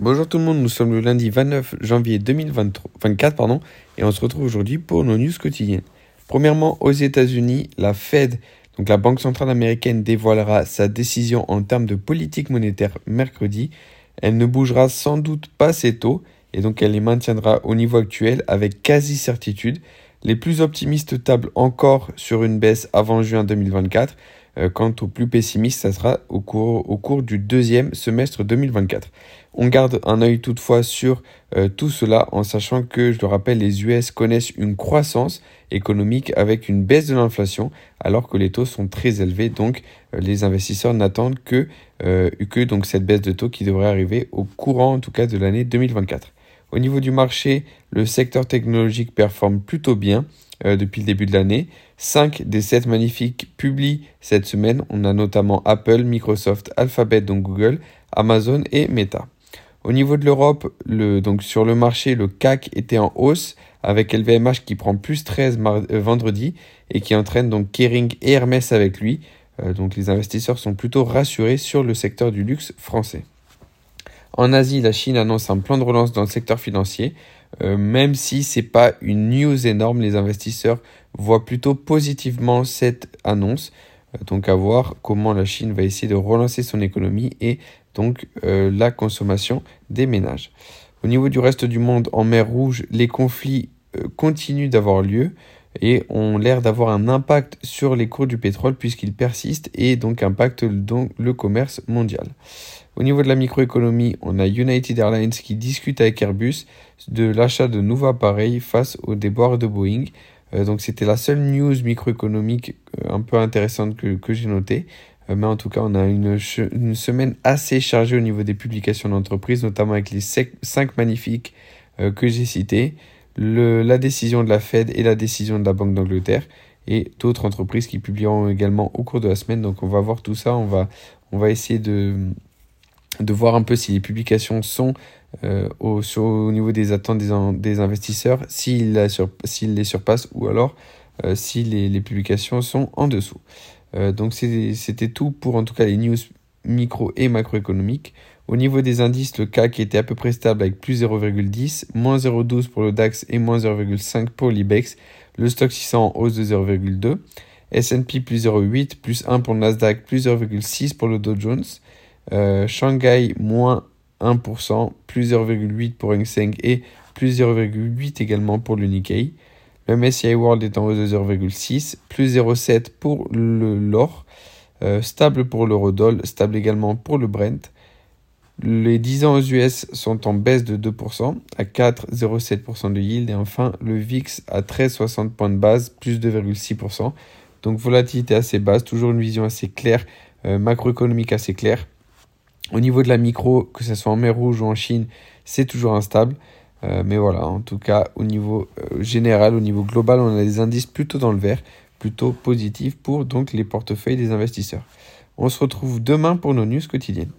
Bonjour tout le monde, nous sommes le lundi 29 janvier 2024 pardon, et on se retrouve aujourd'hui pour nos news quotidiennes. Premièrement, aux États-Unis, la Fed, donc la Banque centrale américaine, dévoilera sa décision en termes de politique monétaire mercredi. Elle ne bougera sans doute pas ses taux et donc elle les maintiendra au niveau actuel avec quasi certitude. Les plus optimistes tablent encore sur une baisse avant juin 2024. Euh, quant aux plus pessimistes, ça sera au cours, au du deuxième semestre 2024. On garde un œil toutefois sur euh, tout cela en sachant que, je le rappelle, les US connaissent une croissance économique avec une baisse de l'inflation alors que les taux sont très élevés. Donc euh, les investisseurs n'attendent que, que cette baisse de taux qui devrait arriver au courant en tout cas de l'année 2024. Au niveau du marché, le secteur technologique performe plutôt bien euh, depuis le début de l'année. 5 des 7 magnifiques publient cette semaine. On a notamment Apple, Microsoft, Alphabet, donc Google, Amazon et Meta. Au niveau de l'Europe, le, donc sur le marché, le CAC était en hausse avec LVMH qui prend plus 13 euh, vendredi et qui entraîne donc Kering et Hermès avec lui. Euh, donc les investisseurs sont plutôt rassurés sur le secteur du luxe français. En Asie, la Chine annonce un plan de relance dans le secteur financier. Euh, même si c'est pas une news énorme, les investisseurs voient plutôt positivement cette annonce. Euh, donc à voir comment la Chine va essayer de relancer son économie et donc euh, la consommation des ménages. Au niveau du reste du monde, en mer Rouge, les conflits continuent d'avoir lieu et ont l'air d'avoir un impact sur les cours du pétrole puisqu'ils persistent et donc impactent donc le commerce mondial. Au niveau de la microéconomie, on a United Airlines qui discute avec Airbus de l'achat de nouveaux appareils face au déboires de Boeing. Euh, donc c'était la seule news microéconomique euh, un peu intéressante que, j'ai notée. Euh, mais en tout cas, on a une, une, semaine assez chargée au niveau des publications d'entreprise, notamment avec les 5 magnifiques que j'ai cités, le, la décision de la Fed et la décision de la Banque d'Angleterre et d'autres entreprises qui publieront également au cours de la semaine. Donc on va voir tout ça, on va, on va essayer de, de voir un peu si les publications sont euh, au, au, niveau des attentes des, investisseurs, s'ils les surpassent ou alors euh, si les, les, publications sont en dessous. Euh, donc c'était tout pour en tout cas les news micro et macroéconomiques. Au niveau des indices, le CAC était à peu près stable avec plus 0,10, moins 0,12 pour le DAX et moins 0,5 pour l'IBEX. Le stock 600 en hausse de 0,2. S&P plus 0,8, plus 1 pour le Nasdaq, plus 0,6 pour le Dow Jones. Euh, Shanghai, moins 1%, plus 0,8 pour Hang Seng et plus 0,8 également pour le Nikkei. Le MSCI World est en hausse de 0,6, plus 0,7 pour l'or, euh, stable pour l'eurodoll, stable également pour le Brent. Les 10 ans aux US sont en baisse de 2% à 4,07% de yield et enfin le VIX à 13,60 points de base, plus 2,6%. Donc volatilité assez basse, toujours une vision assez claire, euh, macroéconomique assez claire. Au niveau de la micro, que ce soit en mer Rouge ou en Chine, c'est toujours instable. Euh, mais voilà, en tout cas, au niveau euh, général, au niveau global, on a des indices plutôt dans le vert, plutôt positifs pour donc les portefeuilles des investisseurs. On se retrouve demain pour nos news quotidiennes.